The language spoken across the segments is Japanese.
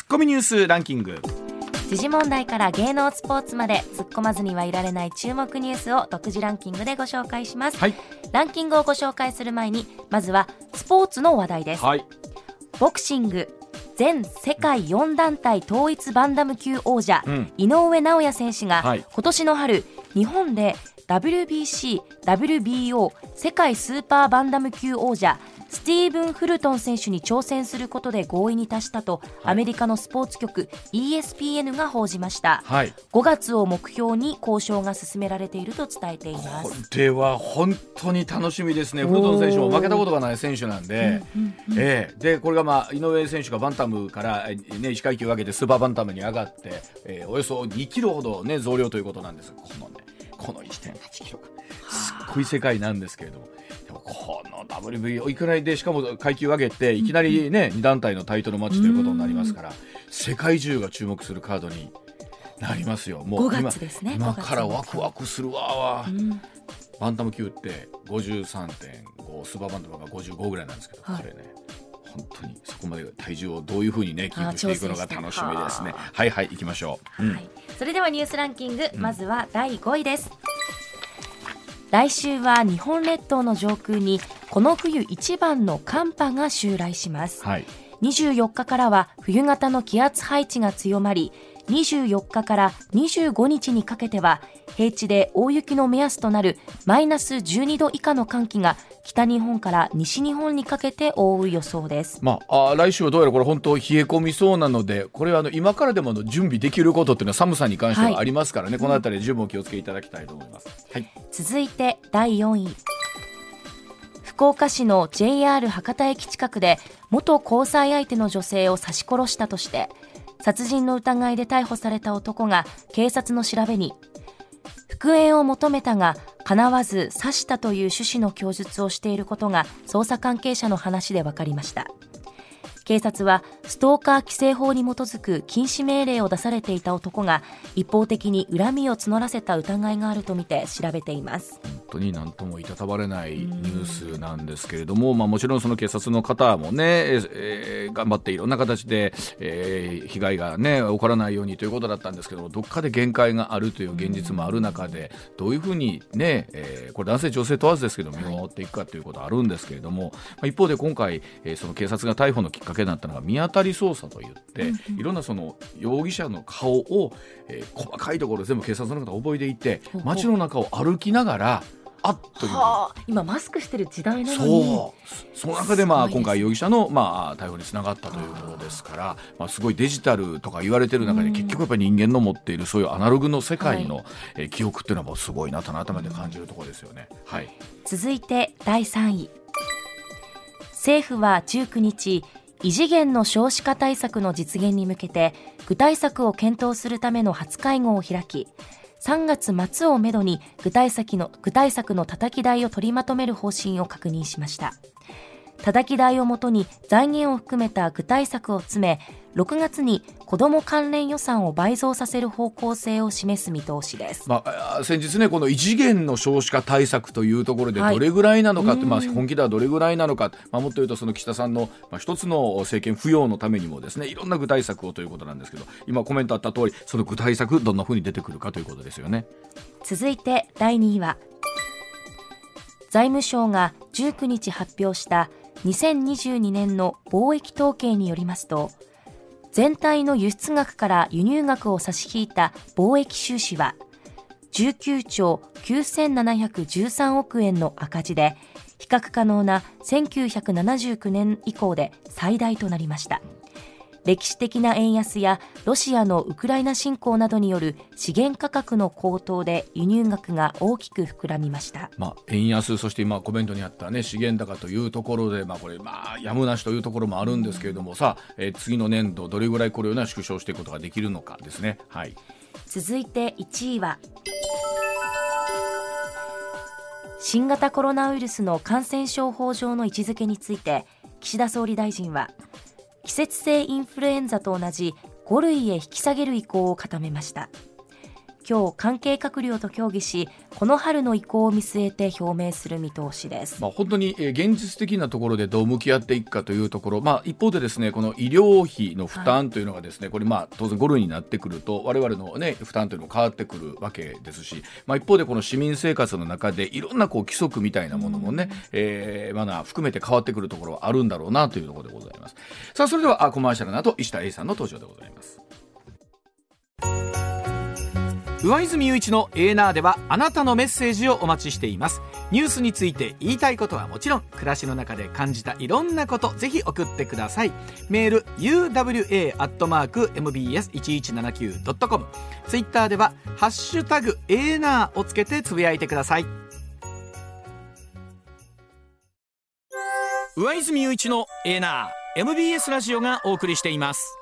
ツッコミニュースランキング。時事問題から芸能スポーツまで突っ込まずにはいられない注目ニュースを独自ランキングでご紹介します、はい。ランキングをご紹介する前にまずはスポーツの話題です。はい。ボクシング全世界4団体統一バンダム級王者、うん。井上尚弥選手が、はい。今年の春日本で WBC、WBO 世界スーパーバンダム級王者スティーブン・フルトン選手に挑戦することで合意に達したと、アメリカのスポーツ局 ESPN が報じました。はい。5月を目標に交渉が進められていると伝えていまこすれは本当に楽しみですね、フルトン選手も負けたことがない選手なんで、ええ。でこれが、まあ、井上選手がバンタムから、えね、1階級上げてスーパーバンタムに上がって、えーおよそ2キロほど、ね、増量ということなんです。がこの,、ね、この1.8キロがすっごい世界なんですけれども。でもこの WBO いくらいでしかも階級上げていきなりね、2団体のタイトルマッチということになりますから世界中が注目するカードになりますよ。もう5今ね。今5月からワクワクするわわ。うんバンタム級って53.5スーパーバンタムが55ぐらいなんですけど、はい。これね本当にそこまで体重をどういうふうにねキープしていくのが楽しみですね。ははいはい行きましょう、うん。はい、それではニュースランキング、まずは第5位です来週は日本列島の上空にこの冬一番の寒波が襲来します。はい。24日からは冬型の気圧配置が強まり24日から25日にかけては平地で大雪の目安となるマイナス12度以下の寒気が北日本から西日本にかけて覆う予想です。まあ、あー来週はどうやらこれ本当冷え込みそうなのでこれはあの今からでもあの準備できることっていうのは寒さに関してはい。はありますからね、このあたり十分お気をつけいただきたいと思います。はい、続いて第4位。福岡市の JR 博多駅近くで元交際相手の女性を刺し殺したとして殺人の疑いで逮捕された男が警察の調べに復縁を求めたが叶わず刺したという趣旨の供述をしていることが捜査関係者の話で分かりました。警察はストーカー規制法に基づく禁止命令を出されていた男が一方的に恨みを募らせた疑いがあるとみて調べています。本当に何ともいたたまれないニュースなんですけれども、まあ、もちろんその警察の方もね、えー頑張っていろんな形で、えー被害が、ね、起こらないようにということだったんですけどどっかで限界があるという現実もある中でどういうふうに、ねえーこれ男性女性問わずですけど見守っていくかということあるんですけれども、まあ、一方で今回、えーその警察が逮捕のきっかけになったのが見当たり捜査といって、いろんなその容疑者の顔を、えー細かいところ全部警察の方覚えていて街の中を歩きながらあっというはあ。今マスクしてる時代なのに。そう。その中でまあ今回容疑者のまあ逮捕につながったということですからまあすごいデジタルとか言われてる中で結局やっぱり人間の持っているそういうアナログの世界のえー記憶っていうのはもうすごいなと改めて感じるところですよね。はい。続いて第3位。政府は19日異次元の少子化対策の実現に向けて具体策を検討するための初会合を開き3月末をめどに具体策の具体策のたたき台を取りまとめる方針を確認しました。たたき台をもとに財源を含めた具体策を詰め6月に子ども関連予算を倍増させる方向性を示す見通しです。まあ、先日ねこの異次元の少子化対策というところではい。どれぐらいなのかって、うん。まあ、本気ではどれぐらいなのか、まあ、もっと言うとその岸田さんの、まあ、一つの政権浮揚のためにもですねいろんな具体策をということなんですけど今コメントあった通りその具体策どんなふうに出てくるかということですよね。続いて第2位は財務省が19日発表した2022年の貿易統計によりますと全体の輸出額から輸入額を差し引いた貿易収支は19兆9713億円の赤字で比較可能な1979年以降で最大となりました。歴史的な円安やロシアのウクライナ侵攻などによる資源価格の高騰で輸入額が大きく膨らみましたまあ、円安、そして今コメントにあった、ね、資源高というところで、まあ、これ、まあ、やむなしというところもあるんですけれども、さあ、えー次の年度、どれぐらいこれを、ね、縮小していくことができるのかですね。はい、続いて1位は新型コロナウイルスの感染症法上の位置づけについて岸田総理大臣は季節性インフルエンザと同じ5類へ引き下げる意向を固めました。今日関係閣僚と協議しこの春の移行を見据えて表明する見通しです、まあ、本当にえー現実的なところでどう向き合っていくかというところ、まあ、一方でですねこの医療費の負担というのがですね、これまあ当然5類になってくると我々の、ね、負担というのも変わってくるわけですし、まあ、一方でこの市民生活の中でいろんなこう規則みたいなものもね、えーマナー含めて変わってくるところはあるんだろうなというところでございます。さあそれではあコマーシャルの後石田英さんの登場でございます。上泉雄一のエーナーではあなたのメッセージをお待ちしています。ニュースについて言いたいことはもちろん暮らしの中で感じたいろんなことぜひ送ってください。メール uwa.mbs1179.com ツイッターでは「ハッシュタグエーナー」をつけてつぶやいてください。上泉雄一のエーナー MBS ラジオがお送りしています。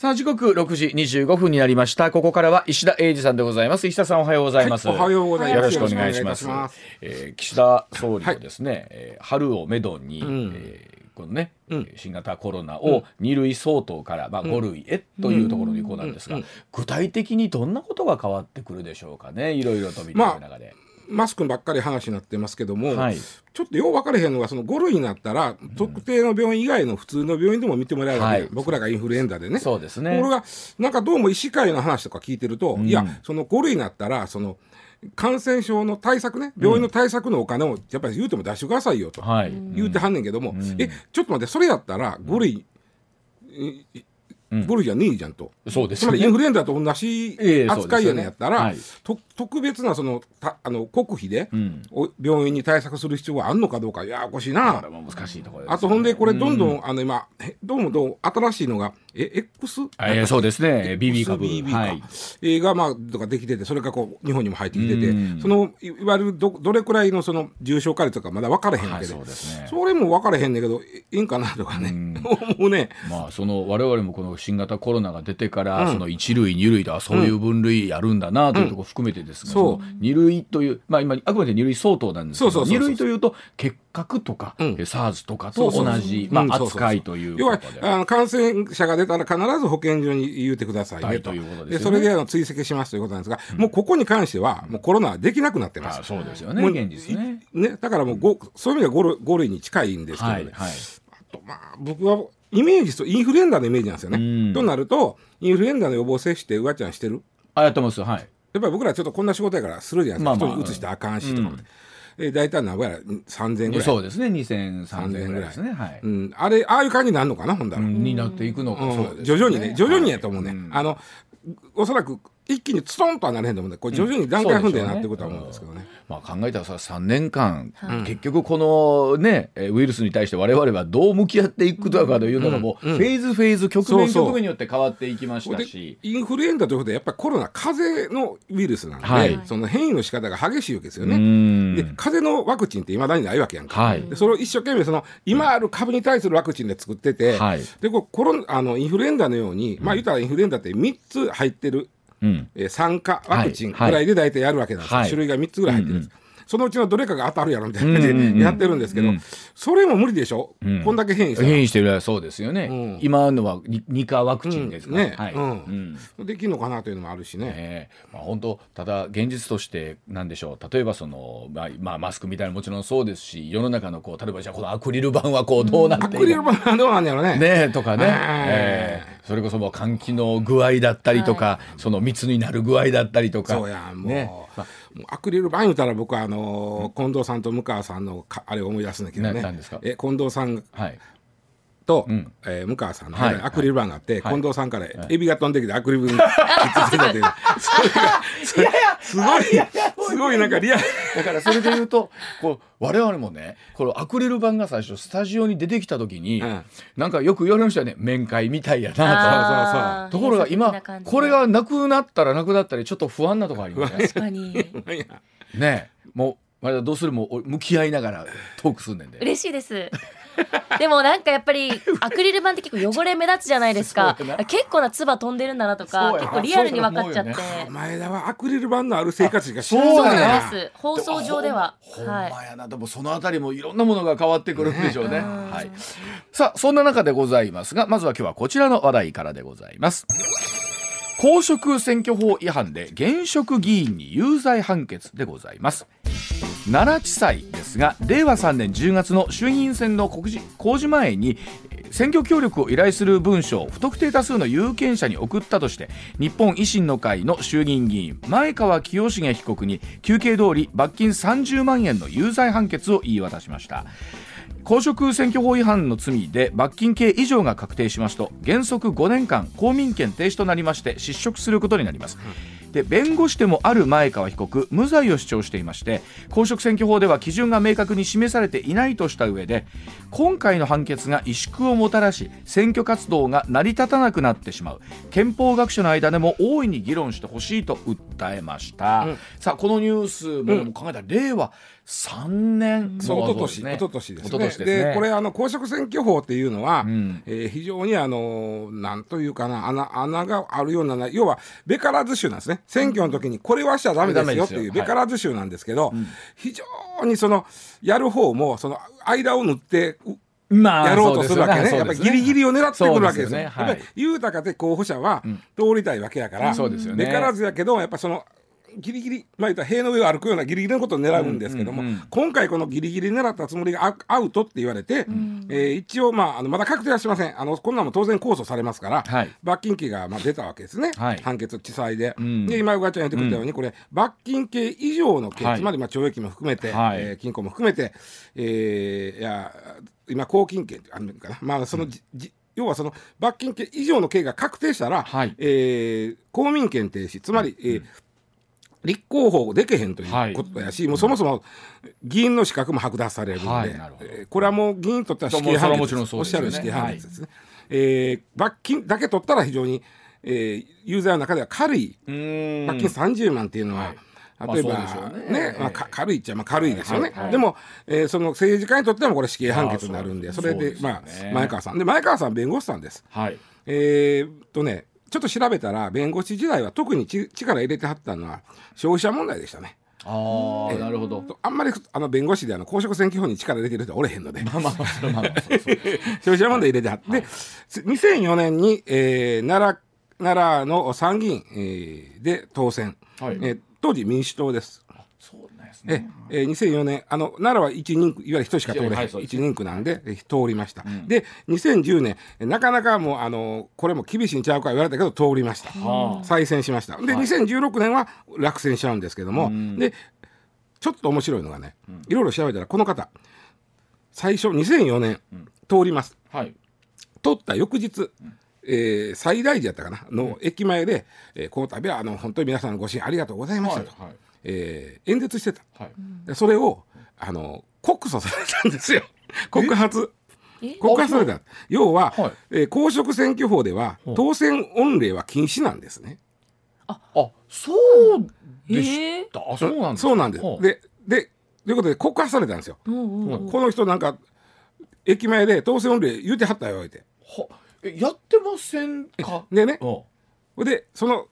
さあ時刻6時25分になりました。ここからは石田英二さんでございます。石田さんおはようございます、はいおはようございます。よろしくお願いします。ます。えー岸田総理はですね、えー春をめどに、ん。えーこのね、うん。新型コロナを2類相当から、まあ、5類へというところに移行なんですが、うん。具体的にどんなことが変わってくるでしょうかね。いろいろと見ていく中で、マスクばっかり話になってますけども、はい。ちょっとよう分かれへんのがその5類になったら、特定の病院以外の普通の病院でも見てもらえるわけで、はい。僕らがインフルエンザでね。そうですね。これがなんかどうも医師会の話とか聞いてると、ん。いやその5類になったらその感染症の対策ね病院の対策のお金をやっぱり言うても出してくださいよと、はい、言うてはんねんけども、ん。えちょっと待ってそれやったら5類、え5類じゃねえじゃんと。そうですつまりインフルエンザと同じええ扱いやねんやったら、そうですと特別なそのたあの国費で、ん。お病院に対策する必要があるのかどうかややこしいこな難しいところです、ね、あとほんでこれどんどん、あの今へどうもどう新しいのがえ X? えーそうですね。BB 株。XBB か、はい。えーがまあとかできててそれがこう日本にも入ってきててうん。そのいいわゆるどどれくらいのその重症化率とかまだ分からへんわはいけで、そね。それも分からへんねんけどえいいんかなとかね、思うね。まあその我々もこの新型コロナが出てから、うん。その1類2類とはそういう分類あるんだなというところ含めてですが、そう。その2類というまあ今あくまで2類相当なんですけどそうそうそうそう。2類というと結核とか、うん。え SARS とかと同じ扱いという要は。あの感染者が出たら必ず保健所に言うてくださいねと。はいということですよね。でそれであの追跡しますということなんですが、もうここに関してはもうコロナはできなくなってます。あ。そうですよね現実ね。ね、だからもうごそういう意味では 5, 類5類に近いんですけどね、はいはい。あとまあ僕はイメージとインフルエンザのイメージなんですよね。うん。となるとインフルエンザの予防接種ってうわちゃんしてる。あやってます。はい。やっぱり僕らちょっとこんな仕事やからするじゃないですか、まあまあ人に移してあかんしとか、うんえ大体何ぼやら3000ぐらい。そうですね。2000、3000ぐらいですね。はい。うん、あれああいう感じになるのかなほんだら、うんになっていくのか、うん。ね。徐々にね徐々にやと思うね、はいあのおそらく一気にツトンとはなれへんと思うんでこれ徐々に段階踏んでなっていくことは思うんですけどね,、まあ、考えたらさ3年間、はい。結局このねえーウイルスに対して我々はどう向き合っていくのかというのがもう、うんフェーズフェーズ局面局面によって変わっていきましたし。インフルエンザということでやっぱりコロナ風邪のウイルスなんで、はい。その変異の仕方が激しいわけですようね。ん。で風邪のワクチンっていまだにないわけやんか、はい。でそれを一生懸命その今ある株に対するワクチンで作ってて、はい。でこうコロナあのインフルエンザのように、まあ言ったらインフルエンザって3つ入ってる、うんえー酸化ワクチンぐはい。らいで大体やるわけなんです。種類が3つぐらい入ってるんです、そのうちのどれかが当たるやろみたいな感じでやってるんですけど、うん。それも無理でしょ、うん。こんだけ変異したら。変異してるそうですよね、うん。今のはに二価ワクチンですね。はい。うん。うん。できるのかなというのもあるしね。ええ。まあ、本当ただ現実としてなんでしょう？例えばその、まあまあ、マスクみたいなのもちろんそうですし世の中のこう例えばじゃあこのアクリル板はこうどうなっていアクリル板はどうなんだろうね。ねとかね、はいええそれこそもう換気の具合だったりとか、その密になる具合だったりとか。そうやもう,、ね。もうアクリル板言うたら僕はあのー近藤さんと向川さんのかあれを思い出すんだけどね。ななんですか？え近藤さんはい。と、うん。えー向川さんのアクリル板があって、はい。近藤さんからエビが飛んできてアクリル板にくっつい それがそれすごいすごいなんかリアル。だからそれで言うとこう我々もねこのアクリル板が最初スタジオに出てきた時に、うん。なんかよく言われましたよね。面会みたいやなと。ところが今これがなくなったらなくなったりちょっと不安なところありますね。確かに。ねえ。もうまだどうする？もう向き合いながらトークすんねんで。嬉しいです でもなんかやっぱり アクリル板って結構汚れ目立つじゃないですか。結構な唾飛んでるんだなとか結構リアルに分かっちゃって。そうやお前らはアクリル板のある生活しか知らそうそうないです放送上では。ほんはい。まやな、でもそのあたりもいろんなものが変わってくるんでしょうね。うん。はい。さあそんな中でございますがまずは今日はこちらの話題からでございます。公職選挙法違反で現職議員に有罪判決でございます奈良地裁ですが令和3年10月の衆議院選の告示公示前に選挙協力を依頼する文書を不特定多数の有権者に送ったとして日本維新の会の衆議院議員前川清重被告に求刑通り罰金30万円の有罪判決を言い渡しました。公職選挙法違反の罪で罰金刑以上が確定しますと原則5年間公民権停止となりまして失職することになります、で弁護士でもある前川被告無罪を主張していまして公職選挙法では基準が明確に示されていないとした上で今回の判決が萎縮をもたらし選挙活動が成り立たなくなってしまう。憲法学者の間でも大いに議論してほしいと訴えました、さあこのニュースも考えたら令和3年。そう、の一昨年、一昨年ですね。ですね。これ、あの、公職選挙法っていうのは、ん。えー非常に、あの、なんというかな、穴、穴があるような、要は、べからず州なんですね。選挙の時に、これはしちゃダメですよっていう、べからず州なんですけど、非常にその、やる方も、その、間を縫って、うまやろうとするわけね。そうやっぱりギリギリを狙ってくるわけですよ。すよね。はい。やっぱり豊かで候補者は通りたいわけやから、そうですよね。べからずやけど、やっぱその、ギリギリ、まあ言ったら塀の上を歩くようなギリギリのことを狙うんですけども、うんうんうん。今回このギリギリ狙ったつもりがアアウトって言われて、えー一応まあ、あのまだ確定はしません。あの、こんなのも当然控訴されますから、はい。罰金刑がまあ出たわけですね。はい。判決、地裁で。ん。で、今、うがちゃん言ってくれたように、これ、罰金刑以上の刑、はい。つまりまあ懲役も含めて、はい。えー金庫も含めて、えーいや、今、公金刑ってあるのかな。まあ、そのじ、じ要はその罰金刑以上の刑が確定したら、はい。えー公民権停止、つまり、えー立候補でけへんということやし、もうそもそも議員の資格も剥奪されるんで、はいこれはもう議員にとっては死刑判決おっしゃる死刑判決ですね。えー罰金だけ取ったら非常に、えー有罪の中では軽いうん。罰金30万っていうのは、はい。例えば、まあね。ねまあ、か軽いっちゃまあ軽いですよね、はいはいでも、えーその政治家にとってはもうこれ死刑判決になるんでそれでねまあ前川さん。で前川さん弁護士さんです。はい。えーっとねちょっと調べたら弁護士時代は特にち力入れてはったのは消費者問題でしたね。ああなるほど。とあんまりあの弁護士であの公職選挙法に力入れてる人はおれへんので。まあまあまあ消費者問題入れてはって、で2004年に、えー奈良奈良の参議院、えーで当選、はい。えー当時民主党です。ですえねえー2004年あの奈良は一人区いわゆる人しか通れへん、はい一人区なんで、えー通りました、で2010年えーなかなかもうあのこれも厳しいんちゃうか言われたけど通りました、は再選しました。で、2016年は落選しちゃうんですけども、でちょっと面白いのがね、いろいろ調べたらこの方最初2004年、通ります。はい。通った翌日、えー最大寺やったかなの駅前で、えーこの度はあの本当に皆さんのご支援ありがとうございましたと、はいはいえー演説してた。はい。でそれをあの告訴されたんですよ。告発。え？告発された。要は、はい。えー公職選挙法では当選御礼は禁止なんですね。あ。そうでしえたあそうなんですか？そうなんです。はあででということで告発されたんですよ、うんうんうん。この人なんか駅前で当選御礼言うてはったよって。はえやってませんか？でね。でその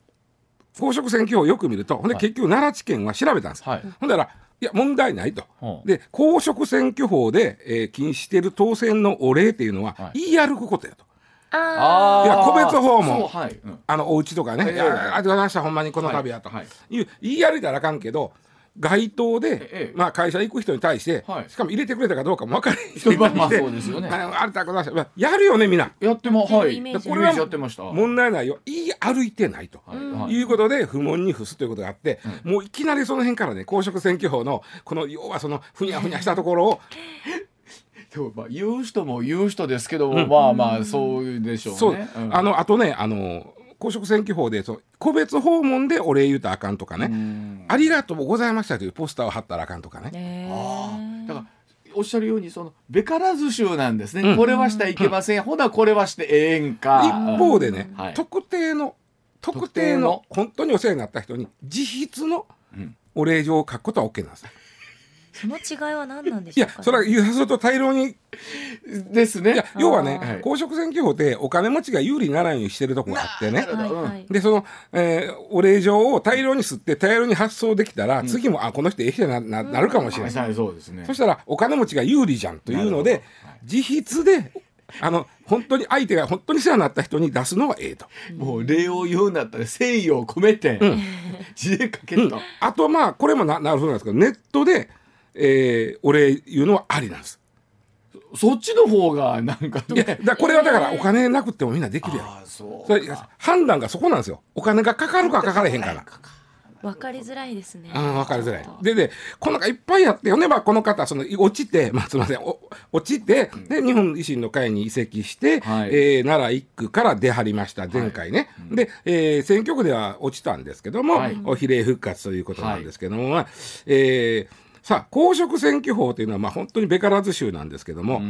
公職選挙法をよく見るとほんではい。結局奈良地検は調べたんです、はい。ほんだらいや問題ないと、はあで公職選挙法で、えー禁止している当選のお礼っていうのは、はい。言い歩くことやと。あいや個別訪問。はい。うん。あのお家とかね、ええいやありがとうございましたほんまにこの度やと、はいはいいう言い歩いたらあかんけど街頭で、ええまあ、会社行く人に対して、はい。しかも入れてくれたかどうかも分からない人に対して そうですよね。あのありがとうございましやるよねみんな。やってまはいこれはやってました。問題ないよ言い歩い。てないと。はいうことで不問に付すということがあって、もういきなりその辺からね公職選挙法のこの要はそのふにゃふにゃしたところを でもまあ言う人も言う人ですけども、まあまあそうでしょうね。そう、ん。あのあとねあの公職選挙法でその個別訪問でお礼言うたらあかんとかね、うん。ありがとうございましたというポスターを貼ったらあかんとかね。だからおっしゃるようにそのべからず州なんですね、これはしてはいけません、ほなこれはしてええんか。一方でね、はい。特定の特特定の？本当にお世話になった人に自筆のん。お礼状を書くことは OK なんです。その違いは何なんでいしょうか、ね、やそれは言うすると大量にですね。いや要はね、はい。公職選挙法ってお金持ちが有利にならないようにしてるとこがあってね。でその、えーお礼状を大量に吸って大量に発送できたら、次もあこの人ええ人やなななるかもしれない、はいそうですね。そしたらお金持ちが有利じゃんというので自筆であの本当に相手が本当に世話になった人に出すのはええと。もう礼を言うんだったら誠意を込めて、字で書けると、あとまあこれもななるほどなんですけどネットで、えー、お礼言うのはありなんです。そっちの方がなんかいやだこれはだからお金なくてもみんなできるやろ。あそうそれ判断がそこなんですよ。お金がかかるかかからへんから。わかりづらいですね。うん、分かりづらい。でで、この中いっぱいやってよね、まあ、この方、その落ちて、まあ、すみません、お落ちて、で、日本維新の会に移籍して、はいえー奈良一区から出張りました、前回ね。で、えー選挙区では落ちたんですけども、はいお比例復活ということなんですけども、まあえーさあ、公職選挙法というのは、まあ、本当にべからず州なんですけども、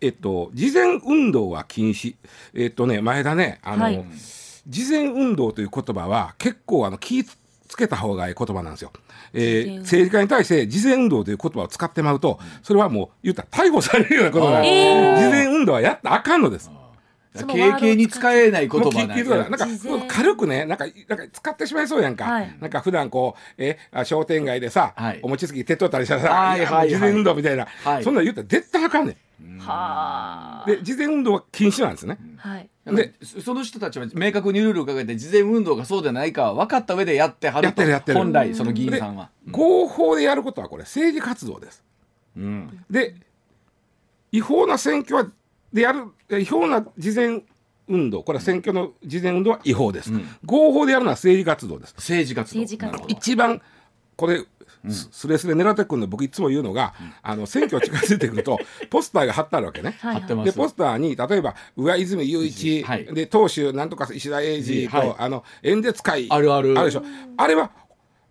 えっと、事前運動は禁止。えっとね、前田ね、あの、はい事前運動という言葉は結構あの気つけた方がいい言葉なんですよ。えー政治家に対して事前運動という言葉を使ってまうと、それはもう言ったら逮捕されるようなことなんです。えー事前運動はやったらあかんのです。経験に使えない言葉なんなんか軽くねなんかなんか使ってしまいそうやんか、はい。なんか普段こうえあ商店街でさ、はい。お餅つき手取ったりしたらさ、はいはい。事前運動みたいな、はい。そんなん言ったら絶対あかんねはあ。ん。で事前運動は禁止なんですね。はい。でその人たちは明確にルールをかけて事前運動がそうでないかは分かった上でやってはると。やってるやってる。本来その議員さんは。合法でやることはこれ政治活動です。うん。で違法な選挙はでやるえ違法な事前運動。これは選挙の事前運動は違法です、合法でやるのは政治活動です。政治活動。一番これ、すすれすれ狙ってくるの僕いつも言うのが、あの選挙近づいてくると ポスターが貼ってあるわけね。はい貼ってます。でポスターに例えば上泉雄一、はい。で党首なんとか石田英二と、はい。あの演説会あるある。あるでしょ。あれは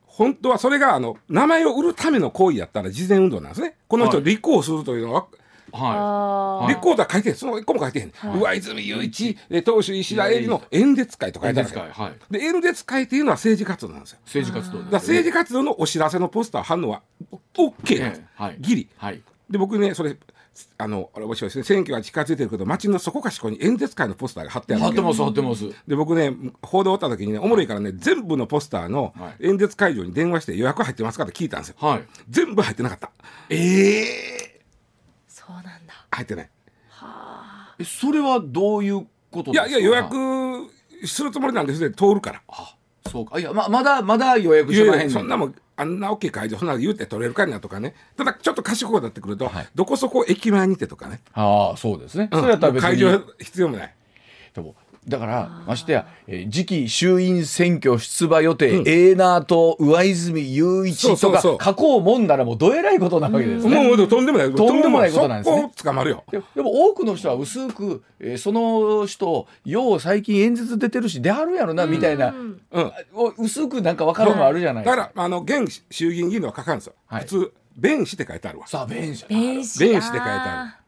本当はそれがあの名前を売るための行為やったら事前運動なんですね。この人はい。立候補するというのは、はあ立候補とは書いてへん。その一個も書いてへん、上泉雄一で党首石田英二の演説会と書いてあるわけ。演説会はい。で演説会っていうのは政治活動なんですよ。い政治活動だから政治活動のお知らせのポスター貼るのは OK なんです、ええはい。ギリ。はい。で僕ねそれあのあれ面白いですね。選挙が近づいてるけど街のそこかしこに演説会のポスターが貼ってある貼ってます貼ってます。で僕ね報道おった時にねおもろいからね全部のポスターのはい。演説会場に電話して予約入ってますかって聞いたんですよ。はい。全部入ってなかった。ええそうなんだ。入ってない。えそれはどういうこといですか？やいや予約するつもりなんですね。通るから。あそうか。いやままだまだ予約してまへんねそんなもんあんな大きい会場そんな言うて取れるかいなとかね。ただちょっと賢くなってくると、はい。どこそこ駅前にてとかね、ああそうですね、うん。それやったら別に会場必要もない。でもだからましてや、えー次期衆院選挙出馬予定、エーナーと上泉雄一とかそうそうそう。書こうもんならもうどえらいことなわけですね。もうとんでもないとんでもないことなんですね。捕まるよ。ででも多くの人は薄く、えーその人よう最近演説出てるし出はるやろなみたいな、うん。うんお薄くなんか分かるのあるじゃないですか。だからあの現衆議院議員のは書かんですよ、はい。普通弁士って書いてあるわ。さあ弁士。弁士って書いてあ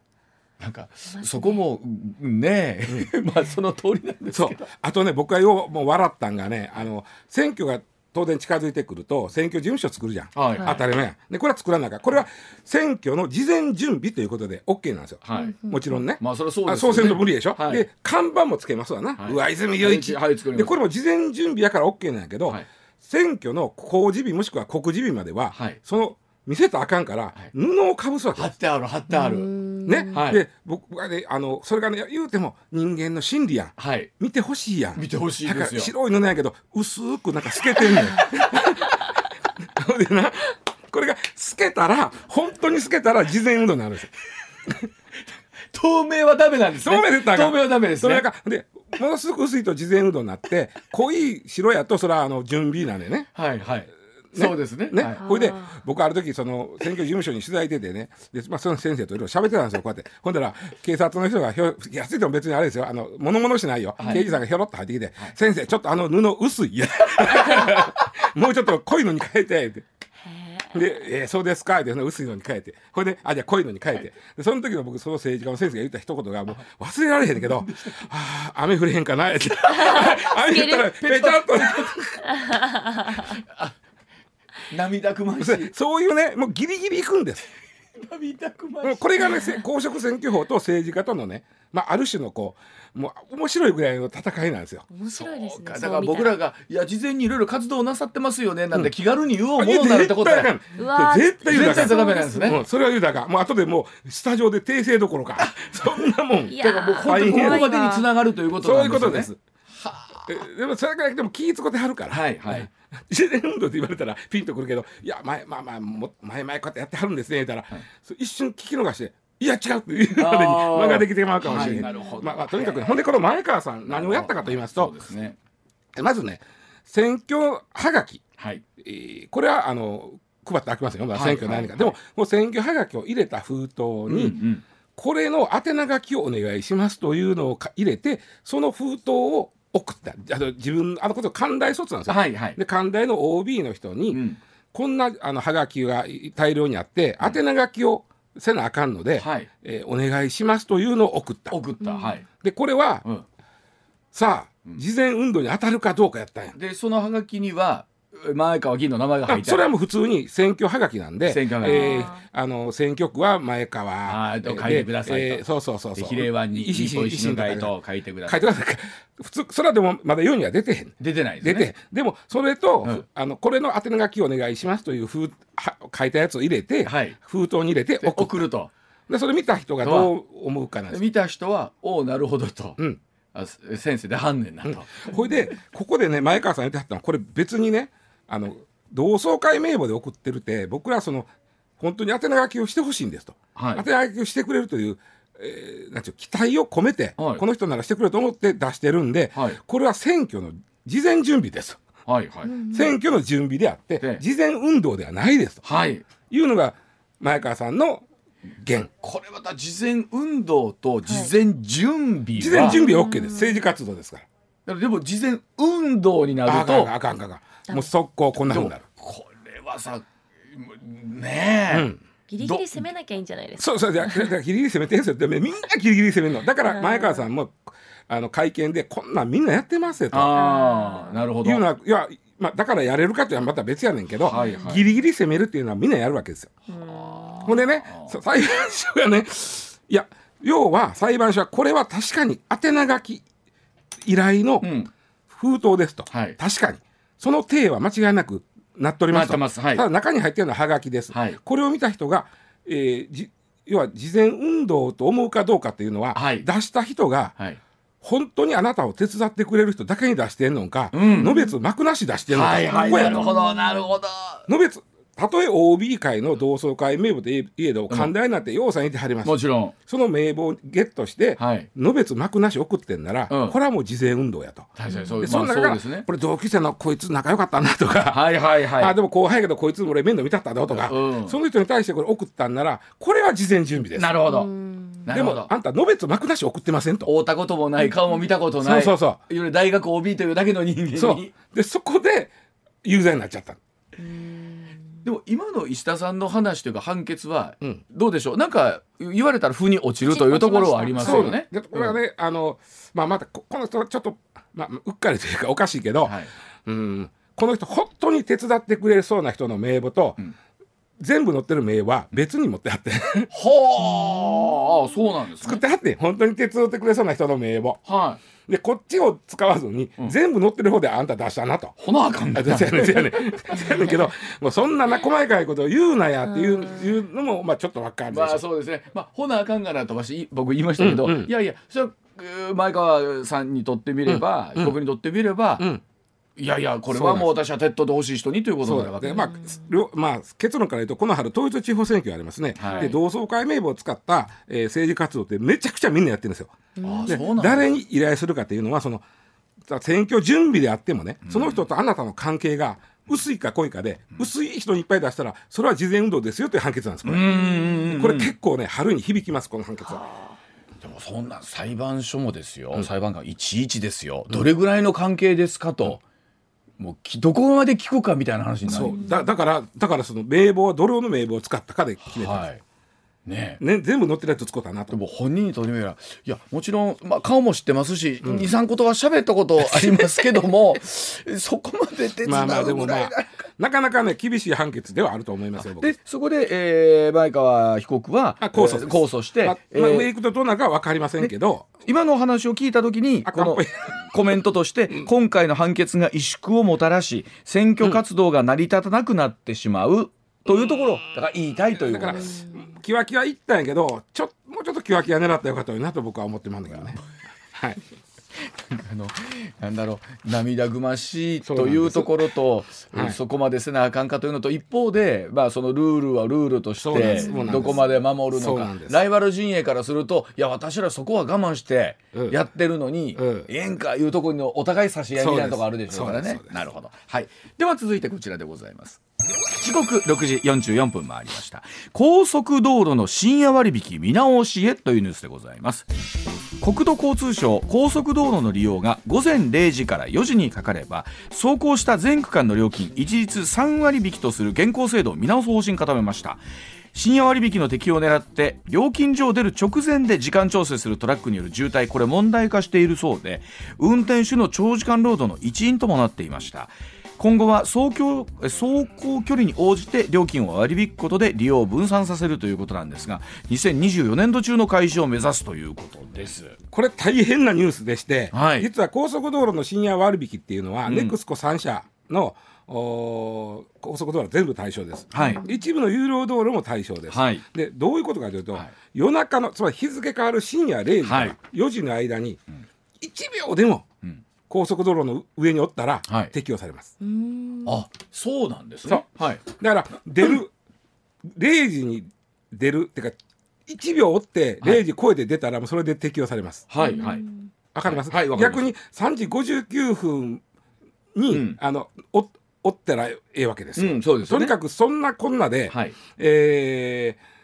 なんかそこもうん。ねえ、まあその通りなんですそう。けど。あとね僕がようもう笑ったんがねあの選挙が当然近づいてくると選挙事務所作るじゃん、はい。当たり前でこれは作らなあかん。これは選挙の事前準備ということで OK なんですよ、はい。もちろんね、まあそれはそうですよね。あそうせんと無理でしょ、はい。で看板もつけますわな、はい。上泉雄一、はいでこれも事前準備やから OK なんやけど、はい。選挙の公示日もしくは告示日までは、はい。その見せたらあかんから、い。布をかぶすわけ貼ってある貼ってある。ね、はい。で僕はねあのそれがね言うても人間の心理やん。はい。見てほしいやん。見てほしいですよ。白い布やけど薄くなんか透けてんねん。これが透けたら本当に透けたら事前運動になるんですよ。透明はダメなんですね。透明絶対あかん。透明はダメですね。それ。がでものすごく薄いと事前運動になって濃い白やとそれはあの準備なんでね。はいはい。そうですね。ね、はい。ほいで僕ある時その選挙事務所に取材行っててね。で、まあ、その先生といろいろ喋ってたんですよこうやって。ほんだら警察の人がひょいやついても別にあれですよ。あの物々しないよ、はい。刑事さんがひょろっと入ってきて「先生ちょっとあの布薄い。や もうちょっと濃いのに変えて」って。で、えーそうですか。ってその薄いのに変えて。これであじゃあ濃いのに変えて、でその時の僕その政治家の先生が言った一言がもう忘れられへんけど「ああ雨降れへんかな」っ て雨降ったらぺちゃっと 涙ぐまし。い。そういうねもうギリギリいくんです。涙ぐまし。い。もうこれがねせ公職選挙法と政治家とのね、まあ、ある種のこう、もう面白いぐらいの戦いなんですよ。面白いですね。だから僕らがいや事前にいろいろ活動なさってますよねなんてうん。気軽に言おうものになるってことやいや絶うわー。絶対言うたら。あかん絶対ダメなんですね。うんそれは言うたら。もう後でもうスタジオで訂正どころか。そんなもん。いやだからもう本当にここまでにつながるということそうないんうですよね。ことです。えでもそれからいでも気ぃ使ってはるから。はいはい。自然運動って言われたらピンとくるけどいや前まあまあも前々こうやってやってはるんですね言ったら、そう一瞬聞き逃して。いや違うっていうまでに間ができてまうかもしれな。はいいなるほど。まあまあとにかくねほんでこの前川さん何をやったかと言いますとねまずね選挙はがき、はい。えーこれはあの配ってあきませんよ、まあはい選挙何か、はいでもこの選挙はがきを入れた封筒に、うんうん。これの宛名書きをお願いしますというのをか入れてその封筒を送った。あの自分あのこと寛大卒なんですよ。はいはい。で寛大の OB の人に、うん。こんなあのはがきが大量にあって宛名書きをせなあかんので、はい。えーお願いしますというのを送った。送った。はい。でこれは、うん。さあ事前運動に当たるかどうかやったんや。でそのハガキには前川議員の名前が入ってあそれはもう普通に選挙はがきなんで、選挙はがきえーあの選挙区は前川。はいとえー書いてくださいと。でえーそうそうそうそう。で比例湾に維新一歩一心の会維新と書いてくだ書さい。いてください。普通それはでもまだ世には出てへん。出てないですね。出てへん。でもそれと、うん。あのこれの宛名書きお願いしますという封は書いたやつを入れて、はい。封筒に入れてで送る送ると。でそれ見た人がどう思うかなんです。見た人はおおなるほどと、うん。あす先生ではんねんなと、ほいでここでね前川さん言ってはったのはこれ別にねあの同窓会名簿で送ってるって僕らはその本当に宛名書きをしてほしいんですと、はい。宛名書きをしてくれるという、えーなんていう期待を込めて、はい。この人ならしてくれると思って出してるんで、はい。これは選挙の事前準備です、はいはい、選挙の準備であって、で事前運動ではないですと。はい。いうのが前川さんの言これまた事前運動と事前準備は、事前準備は OK です。政治活動ですからでも事前運動になるあかんとあかんあかんあかん。もう速攻こんなふうになる、これはさねえ、うん。ギリギリ攻めなきゃいいんじゃないですか？そうそうじゃだからギリギリ攻めてんすよ。でもみんなギリギリ攻めるの。だから前川さんもあの会見でこんなんみんなやってますよと。ああなるほど。いうのはいや、まあ、だからやれるかというのはまた別やねんけど、はいはい。ギリギリ攻めるっていうのはみんなやるわけですよ。ほんでね裁判所がねいや要は裁判所はこれは確かに宛名書き依頼のうん。封筒ですと、はい。確かに。その体は間違いなくなっておりますと。ます。はい。ただ中に入ってるのははがきです、はい。これを見た人が、えーじ要は事前運動と思うかどうかっていうのは、はい。出した人がはい。本当にあなたを手伝ってくれる人だけに出してんのか、うん。のべつ幕なし出してんのか、はいはい。ここやと。なるほどなるほど。のべつたとえ OB 会の同窓会名簿でいえど寛大なんてようさんいてはります、もちろん。その名簿をゲットして、はい。のべつ幕なし送ってんなら、うん。これはもう事前運動やと。確かにそう,、でまあ、その中から、そうですね。これ同級生のこいつ仲良かったなとか、はいはいはい。あでも後輩やけどこいつ俺面倒見たったぞとか、うん。その人に対してこれ送ったんならこれは事前準備です。なるほど。うん。でなるほど。もあんたのべつ幕なし送ってませんと。会うたこともない顔も見たことない。そうそういわゆる大学 OB というだけの人間に。そう。でそこで有罪になっちゃったでも今の石田さんの話というか判決はうん。どうでしょう、なんか言われたら風に落ちるというところはありますよね。でこれはね、あのまあまたここの人はちょっと、まあ、うっかりというかおかしいけど、はい。うん。この人本当に手伝ってくれそうな人の名簿と、ん。全部載ってる名は別に持ってあって。はあ、あそうなんですね。作ってはって本当に手伝ってくれそうな人の名簿。はい。でこっちを使わずに、全部載ってる方であんた出したなと。ほなあかんねあそうやねんそうやね。んそうやねんけどもうそんなな細かいことを言うなやっていう,、いうのもまあちょっとわかるでしょ、まあそうですね。まあほなあかんがなとわし僕言いましたけど、いやいやそれ前川さんにとってみれば、うん。被告にとってみれば、うんいやいやこれはもう私は鉄塔で欲しい人にということなるわけで。まあ両まあ、結論から言うとこの春統一地方選挙がありますね、はい。で同窓会名簿を使った、えー政治活動ってめちゃくちゃみんなやってるんですよ。で誰に依頼するかっていうのはその選挙準備であってもね、その人とあなたの関係が薄いか濃いかで、薄い人にいっぱい出したらそれは事前運動ですよという判決なんですこれ。うんうんうんこれ結構ね春に響きますこの判決は。でもそんな裁判所もですよ、裁判官いちいちですよ。どれぐらいの関係ですかと、もうきどこまで聞くかみたいな話になる。そう。だだからだからその名簿はどれの名簿を使ったかで決めたんです、はい。ね。えね、全部載ってるやつ使ったなと。で。も本人にとってみればいやもちろん、まあ、顔も知ってますし、23個とは喋ったことありますけども そこまで手伝うぐらいまあまあでもまあなんかなかね厳しい判決ではあると思いますよ僕。でそこで、えー、前川被告はあ控訴控訴して、まあ上行くとどうなるかは分かりませんけど、今のお話を聞いたときにこのコメントとして今回の判決が萎縮をもたらし選挙活動が成り立たなくなってしまうというところだから言いたいという。だから。キワキワ行ったんやけどちょもうちょっとキワキワ狙ったらよかったよなと僕は思ってますけどね。はい、あのなんだろう涙ぐましいというところとそ,、はい。そこまでせなあかんかというのと一方で、まあ、そのルールはルールとしてどこまで守るのか。ライバル陣営からするといや私らそこは我慢してうん。やってるのに、うん。ええんかいうところのお互い差し合いみたいなところあるでしょうからね。なるほど、はい、では続いてこちらでございます時刻6時44分回りました。高速道路の深夜割引見直しへというニュースでございます。国土交通省高速道路の利用が午前0時から4時にかかれば走行した全区間の料金一律3割引とする現行制度を見直す方針固めました。深夜割引の適用を狙って料金所を出る直前で時間調整するトラックによる渋滞これ問題化しているそうで運転手の長時間労働の一因ともなっていました。今後は走行走行距離に応じて料金を割り引くことで利用を分散させるということなんですが2024年度中の開始を目指すということです。これ大変なニュースでして、はい。実は高速道路の深夜割引っていうのは、ん。ネクスコ3社のおー高速道路全部対象です、はい。一部の有料道路も対象です、はい。でどういうことかというと、はい。夜中のつまり日付変わる深夜0時かはい。ら4時の間に1秒でもん高速道路の上におったらはい。適用されます、あそうなんですね。ねはい。だから出る0時に出るってか1秒追って0時超えて出たらもうそれで適用されます。はいはい。わかります、はいわかります。逆に3時59分に、うん。あのお追ったらええわけですよ、うんそうですよね。とにかくそんなこんなで、はい。えー、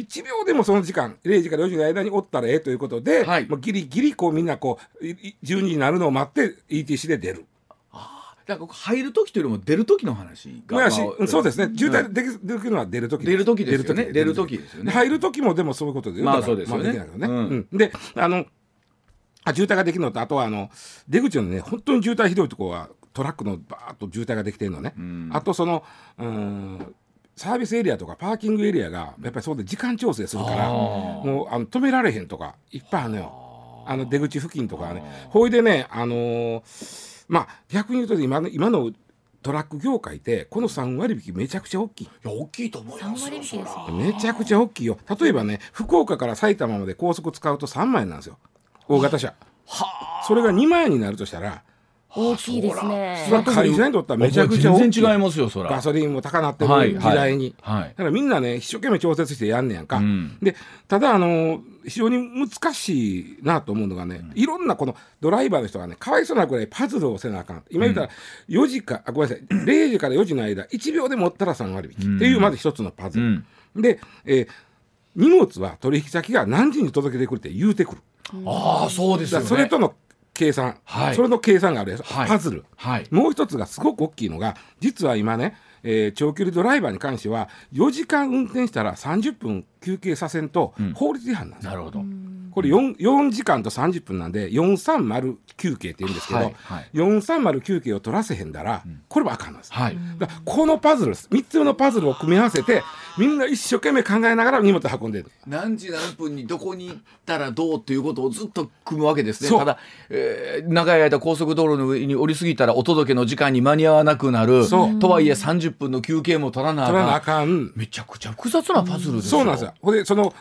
1秒でもその時間0時から4時の間に追ったらええということで、はい。もうギリギリこうみんなこういい12時になるのを待って ETC で出る。だから入る時というよりも出る時の話が、まあそうですね。渋うん。滞できできるのは出る時出る時ですよね。出出る時ですよね。入る時もでもそういうことでまあそうですよね。まあね。うん。うん。であのあ渋滞ができるのとあとはあの出口のね本当に渋滞ひどいところはトラックのバーッと渋滞ができてるのね、ん。あとそのうんサービスエリアとかパーキングエリアがやっぱりそうで時間調整するからもうあの止められへんとかいっぱいあるのよ。あの出口付近とかはね。ほいでねあのーまあ逆に言うと今の今のトラック業界ってこの3割引めちゃくちゃ大きい。いや大きいと思います3割引きですよ。めちゃくちゃ大きいよ。例えばね福岡から埼玉まで高速使うと3万円なんですよ。大型車。それが2万円になるとしたら大きいですね。それは会社にとってはめちゃくちゃ全然違いますよそら。ガソリンも高なってるはい時代に、はい。はいだからみんなね一生懸命調節してやんねやんか、うん。でただあの非常に難しいなと思うのがね、いろんなこのドライバーの人がねかわいそうなぐらいパズルをせなあかん。今言ったら4時か、あごめんなさい。0時から4時の間1秒でもったら3割引き。っていうまず一つのパズル、で、えー荷物は取引先が何時に届けてくるって言うてくる。ああそうですだよねそれとの計算、はい。それの計算があるやつ、はい。パズル、はい。もう一つがすごく大きいのが実は今ね、えー長距離ドライバーに関しては4時間運転したら30分休憩させんとん。法律違反なんですよ、なるほどこれ 4, 4時間と30分なんで430休憩って言うんですけど、はいはい。430休憩を取らせへんだら、これはあかんのです、はい。だこのパズルです3つ目のパズルを組み合わせてみんな一生懸命考えながら荷物運んでる何時何分にどこに行ったらどうっていうことをずっと組むわけですね。ただ、えー長い間高速道路の上に降り過ぎたらお届けの時間に間に合わなくなるとはいえ30分の休憩も取らなあかん。めちゃくちゃ複雑なパズルですよ。そうなんですよ。でその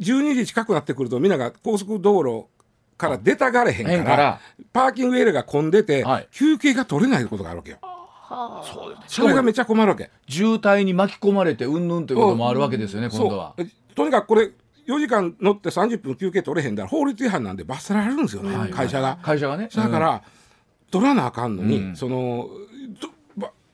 12時近くなってくるとみんなが高速道路から出たがれへんからパーキングエリアが混んでて、はい。休憩が取れないことがあるわけよ。そそれがめちゃ困るわけ。渋滞に巻き込まれてうんぬんということもあるわけですよね今度は。とにかくこれ4時間乗って30分休憩取れへんだら法律違反なんで罰せられるんですよね、はい会社が。会社がね。だから、取らなあかんのに、うん。その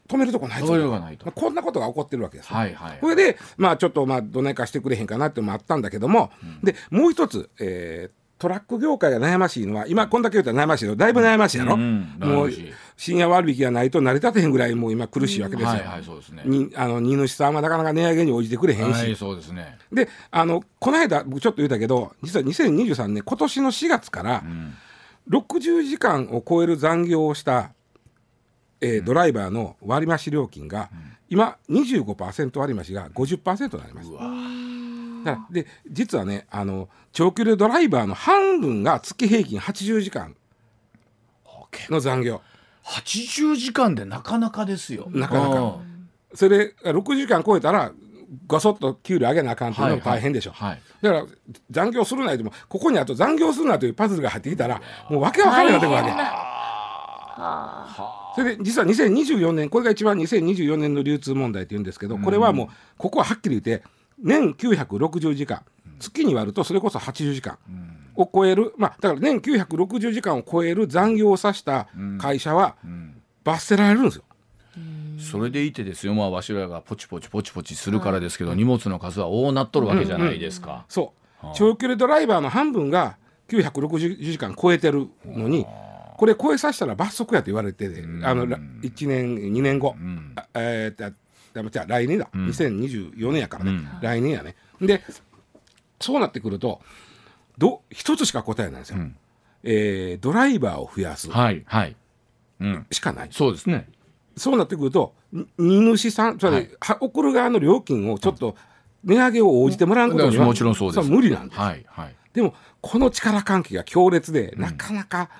止めるとこないとこないと。こんなことが起こってるわけですよ。はいはいそれでまあちょっとまあどないかしてくれへんかなっていうのもあったんだけども、でもう一つ、えートラック業界が悩ましいのは今こんだけ言うたら悩ましいの。だいぶ悩ましいやろ、うんうん。もう深夜割引がないと成り立てへんぐらいもう今苦しいわけですよ、はいはいそうですね。にあの荷主さんはなかなか値上げに応じてくれへんし、はいそうですね。であのこの間僕ちょっと言ったけど実は2023年今年の4月からん。60時間を超える残業をしたえードライバーの割増料金が、今25%割増が50%になります。で実はねあの長距離ドライバーの半分が月平均80時間の残業。80時間でなかなかですよ。なかなか。それで6時間超えたらごそっと給料上げなあかんっていうのも大変でしょ、はい。だから残業するなでもここにあと残業するなというパズルが入ってきたらもうわけわからなくなってくるわけ。それで実は2024年これが一番2024年の流通問題って言うんですけどこれはもうここははっきり言って年960時間月に割るとそれこそ80時間を超えるまあだから年960時間を超える残業を指した会社は罰せられるんですよ。それでいてですよ。まあわしらがポチポチポチポチするからですけど、荷物の数は大なっとるわけじゃないですか、そう。長距離ドライバーの半分が960時間超えてるのにこれ超えさせたら罰則やと言われててあのら1年2年後、あえー、じゃあ来年だ、2024年やからね、来年やね。でそうなってくるとど一つしか答えないんですよ、えードライバーを増やす。はいはい、うん、しかない。そうですね。そうなってくるとに荷主さんつまり、はい。は送る側の料金をちょっと値上げを応じてもらうことには、もちろんそうです無理なんです。はいはい。でもこの力関係が強烈で、なかなか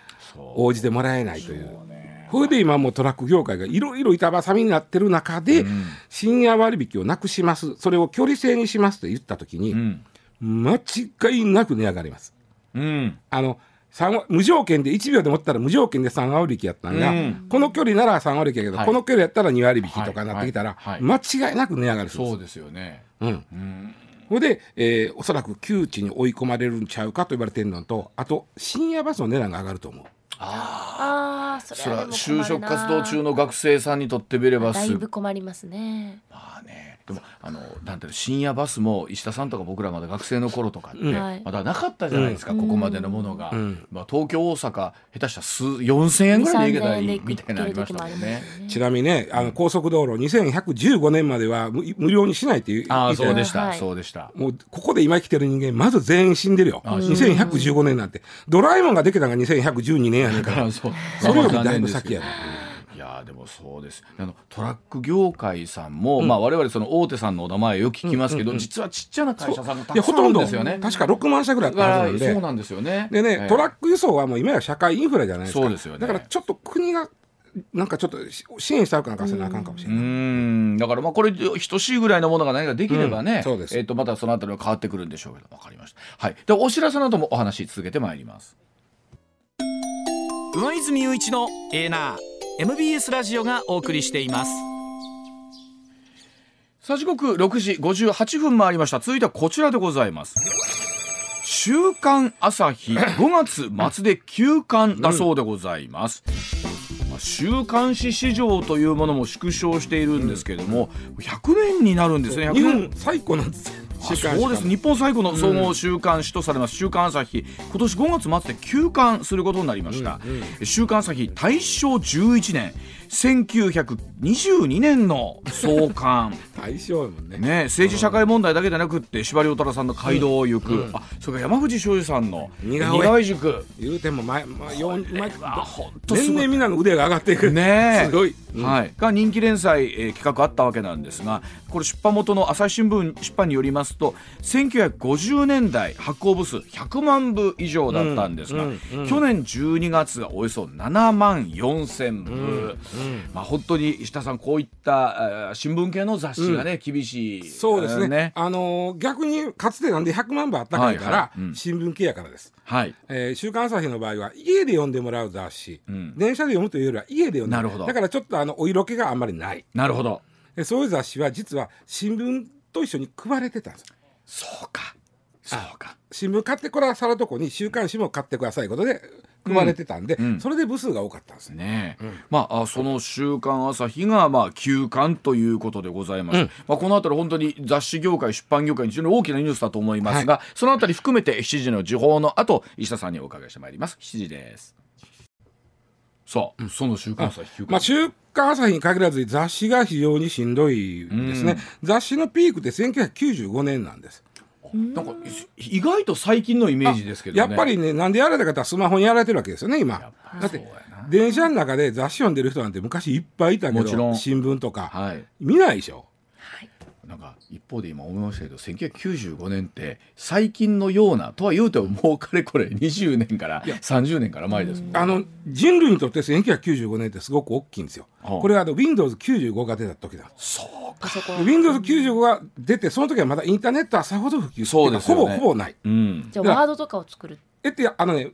応じてもらえないという。それで今もうトラック業界がいろいろ板挟みになってる中で、深夜割引をなくします。それを距離制にしますと言った時に、うん。間違いなく値上がります。うん。あの無条件で1秒で持ったら無条件で3割引やったんが、うん。この距離なら3割引やけど、はい。この距離やったら2割引とかなってきたら、はい。はい間違いなく値上がりするそうですよね。うん。うん。それで、えーおそらく窮地に追い込まれるんちゃうかと言われてるのとあと深夜バスの値段が上がると思うああそそれは就職活動中の学生さんにとってみればすだいぶ困りますねまあねでもあのなんていうの深夜バスも石田さんとか僕らまだ学生の頃とかって、まだなかったじゃないですか、ここまでのものが、うん。まあ、東京大阪下手したら数4000円ぐらいで行けたらいい2 3 0 0みたいなのありましたもんね。ちなみにねあの高速道路2115年までは無無料にしないっていうあそうでした、はい。そうでした。もうここで今生きてる人間まず全員死んでるよ。2115年なんて。ドラえもんができたのが2112年やねんから。あ そう。それよりまあだいぶ先やねいやーでもそうです。あのトラック業界さんも、まあ我々その大手さんのお名前よく聞きますけど、実はちっちゃな会社さんがたくさんあるんいやほとんど。ですよね。確か6万社ぐらいあったはずなんで。そうなんですよね。でね、ええ。トラック輸送はもう今や社会インフラじゃないですか。そうですよね。だからちょっと国がなんかちょっとし支援したるかなんかせなあかんかもしれうない、ん。だからまあこれ等しいぐらいのものが何かできればね、うん。そうです。えっ、とまたそのあたりは変わってくるんでしょうけどわかりました。はい。でお知らせなどもお話し続けてまいります。上泉雄一のエーナー MBS ラジオがお送りしています。さあ時刻6時58分回りました。続いてはこちらでございます。週刊朝日 5月末で休刊だそうでございます、まあ週刊誌市場というものも縮小しているんですけれども、100年になるんですね。100日年本最古なんですそうです。日本最古の総合週刊誌とされます「週刊朝日」今年5月末で休刊することになりました「週刊朝日」大正11年1922年の創刊 大正やもんね。ね、政治社会問題だけじゃなくって司馬遼太郎さんの街道を行く、あそれから山藤昌司さんの似顔絵。塾。言うても前、前あ本当すごい。年々みんなの腕が上がっていく。ねえ。すごい、うん。はい、が人気連載、えー企画あったわけなんですがこれ出版元の朝日新聞出版によりますと1950年代発行部数100万部以上だったんですが、うんうん去年12月がおよそ7万4千部、まあ、本当に石田さんこういった新聞系の雑誌がね、厳しいそうですね,、あのー逆にかつてなんで100万部あったかいから、新聞系やからです、はい。えー週刊朝日の場合は家で読んでもらう雑誌、ん。電車で読むというよりは家で読んでもらう。なるほど。だからちょっとあのお色気があんまりない。なるほど。でそういう雑誌は実は新聞と一緒に配れてたんです。そうか。そうか。新聞買ってくださるとこに週刊誌も買ってくださいことで配れてたんで、ん。それで部数が多かったんですねまああその「週刊朝日」がまあ休刊ということでございます、まあ、この辺り本当に雑誌業界出版業界に非常に大きなニュースだと思いますが、その辺り含めて7時の時報の後石田さんにお伺いしてまいります。7時です。さあ、その「週刊朝日」休刊、まあ、週刊朝日に限らず雑誌が非常にしんどいですね、雑誌のピークって1995年なんです。あなんか意外と最近のイメージですけどね。やっぱりねなんでやられた方はスマホにやられてるわけですよね今だって電車の中で雑誌読んでる人なんて昔いっぱいいたけど新聞とか。はい。見ないでしょなんか一方で今思いましたけど1995年って最近のようなとは言うてももうかれこれ20年から30年から前ですもんあの人類にとって1995年ってすごく大きいんですよ。はあこれはあの Windows95 が出た時だ。そうあそこ Windows95 が出てその時はまだインターネットはさほど普及そうですよねほぼほぼない。うんじゃあワードとかを作るえってあのね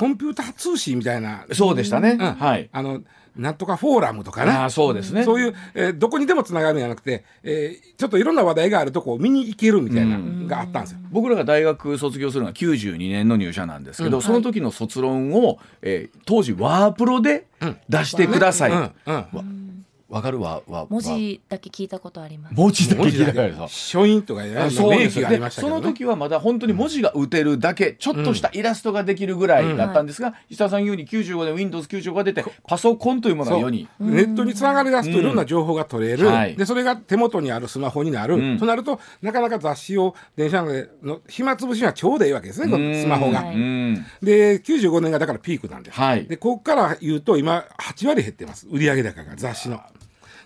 ココンピューター通信みたいな、そうでしたね、うん。はい。あのなんとかフォーラムとかね。ああそうですね。そういう、えーどこにでもつながるんじゃなくて、えーちょっといろんな話題があるとこを見に行けるみたいなのがあったんですよ。僕らが大学卒業するのは92年の入社なんですけど、その時の卒論を、えー当時ワープロで出してください、うん。うんわかるわわ文字だけ聞いたことあります。文字だけ聞いた。からさ書院とかやるそうですね。その時はまだ本当に文字が打てるだけちょっとしたイラストができるぐらいだったんですが、石田さん言うに95年 Windows95 が出てパソコンというものが世に。ネットにつながり出すといろんな情報が取れる、でそれが手元にあるスマホになる、んとなるとなかなか雑誌を電車での暇つぶしにはちょうどいいわけですねこのスマホが。で95年がだからピークなんです。はい。でここから言うと今8割減ってます。売上高が雑誌の。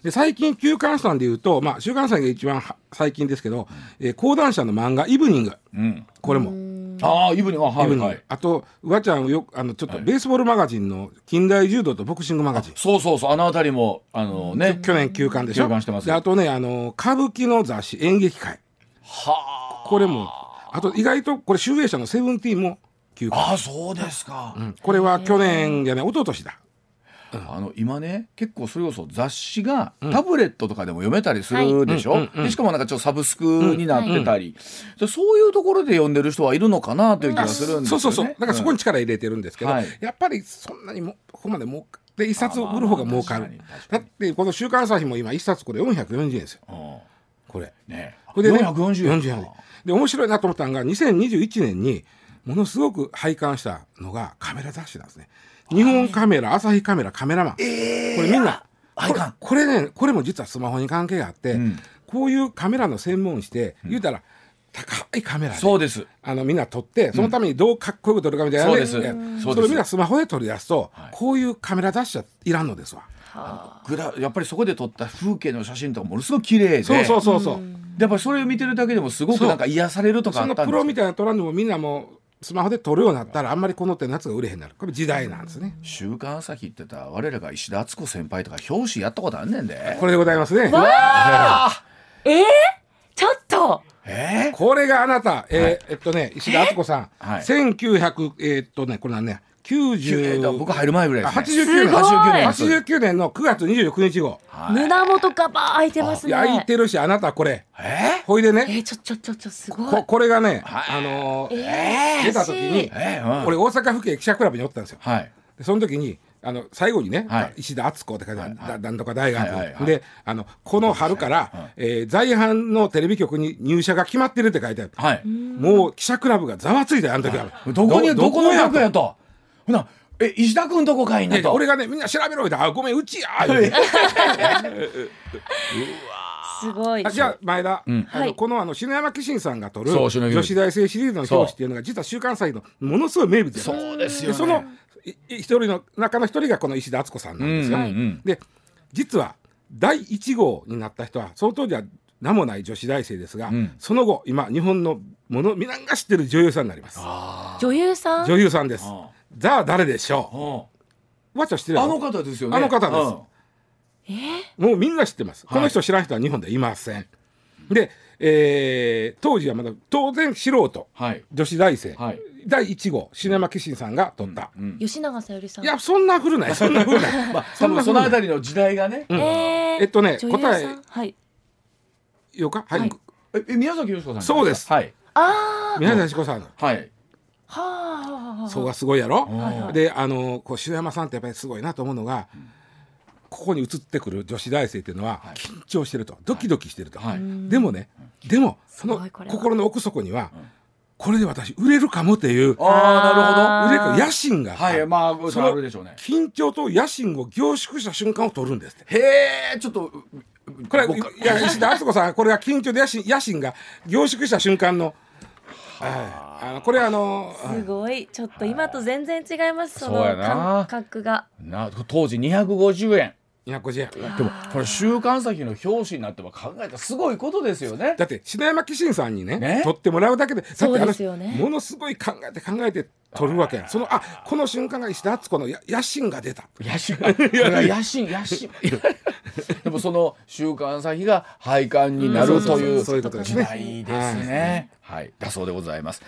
で最近休刊誌なんで言うと、まあ、週刊誌が一番は最近ですけど、えー講談社の漫画「イブニング。うん」これも。ああイブニング。あはイブニング。いはいあとうわちゃんよくあのちょっとベースボールマガジンの近代柔道とボクシングマガジン。そうそうそう。あの辺りもあのね。去年休刊でしょ？休刊してますであとねあの歌舞伎の雑誌演劇界。はこれもあと意外とこれ集英社のセブンティーンも休刊、ああそうですか、うん。これは去年じゃない一昨年だあの今ね結構それこそ雑誌がタブレットとかでも読めたりするでしょ、でしかもなんかちょっとサブスクになってたり、でそういうところで読んでる人はいるのかなという気がするんですよね。そうそうそう。だからそこに力入れてるんですけど、はい。やっぱりそんなにもここまで儲かで一冊売る方が儲かる。だってこの「週刊朝日」も今一冊これ440円ですようんこれねこれでね440円40円で面白いなと思ったのが2021年にものすごく拝観したのがカメラ雑誌なんですね日本カメラ朝日カメラカメラマン、これみんなこれこれねこれも実はスマホに関係があって、ん。こういうカメラの専門して、言うたら高いカメラでそうです。あのみんな撮ってそのためにどうかっこよく撮るかみたいな、ね。そうです。やそうです。それをみんなスマホで撮り出すと、はい。こういうカメラ雑誌はいらんのですわ。グラやっぱりそこで撮った風景の写真とかものすごく綺麗で。そうそうそうそう。でやっぱりそれを見てるだけでもすごくなんか癒されるとかあったですプロみたいな撮らんでもみんなもうスマホで撮るようになったらあんまりこの手のやつが売れへんなる。これ時代なんですね「週刊朝日」ってた我らが石田敦子先輩とか表紙やったことあんねんで。これでございますね。わあ えー、ちょっと！え？ー、これがあなた、えー、はい、えっとね石田敦子さん、はい、1900えー、っとねこれはね。90えー、僕入る前ぐらいです、ね、89年。89年。の9月26日号、はい、胸元がばー開いてますね。開いてるしあなたこれ。え？ー、ほいでね。えー、ちょちょちょちょすごい。ここれがね、はい、あのー、えー、出た時に、えー、うん、俺大阪府警記者クラブにおったんですよ、はい、でその時にあの最後にね、はい、石田敦子って書いてある、はい、なんとか大学、はいはい、であのこの春から、はい、えー、在阪のテレビ局に入社が決まってるって書いてある、はい、もう記者クラブがざわついたよあの時は、どこにどこの役やと。ほなえ石田君どこかいいなと。や俺がねみんな調べろよってあごめんうちや すごい。あじゃあ前田、ん。あのはい。このあの篠山紀信さんが撮る女子大生シリーズの表紙っていうのが実は週刊誌のものすごい名物やそうですよね。でそのいい一人の中の一人がこの石田敦子さんなんですよ。うんうんうん。で実は第1号になった人はその当時は名もない女子大生ですが、ん。その後今日本のもの皆が知ってる女優さんになります。女優さん？女優さんですあザあ誰でしょう？うわっちゃん知ってるあの方ですよね。あの方です。うん。もうみんな知ってます、はい。この人知らん人は日本でいません。で、えー当時はまだ当然素人。はい。女子大生、はい。第1号篠山紀信さんが撮った、うん吉永小百合さん。いやそんな古ない。そんな古ない、まあ多分そのあたりの時代がね。えー、えっとね女優さん？答え。はい。ようか？はい、はい。ええ宮崎美子さんそうです。はい。あ宮崎子さん。のはい。はあそうがすごいやろ、であのこう篠山さんってやっぱりすごいなと思うのが、ここに映ってくる女子大生っていうのははい。緊張してると、ドキドキしてると、はい。でもねでもその心の奥底には、これで私売れるかもっていうああー売れるか野心がはいまあそれあるでしょうね。緊張と野心を凝縮した瞬間を撮るんですって。へえちょっとこれい僕や石田敦子さんこれが緊張と野心野心が凝縮した瞬間のはい、あのこれあのすごい。ちょっと今と全然違います。その感覚が。な当時250円250円。でもこれ週刊先の表紙になっても考えたらすごいことですよね。だって篠山紀信さんにねね？撮ってもらうだけでだってそうあのですよね。ものすごい考えて考えて撮るわけやん。そのあこの瞬間が石田敦子のや野心が出た。野心。野心野心。でもその週刊先が廃刊になるというそういうことですね。時代ですね。はい。だそうでございます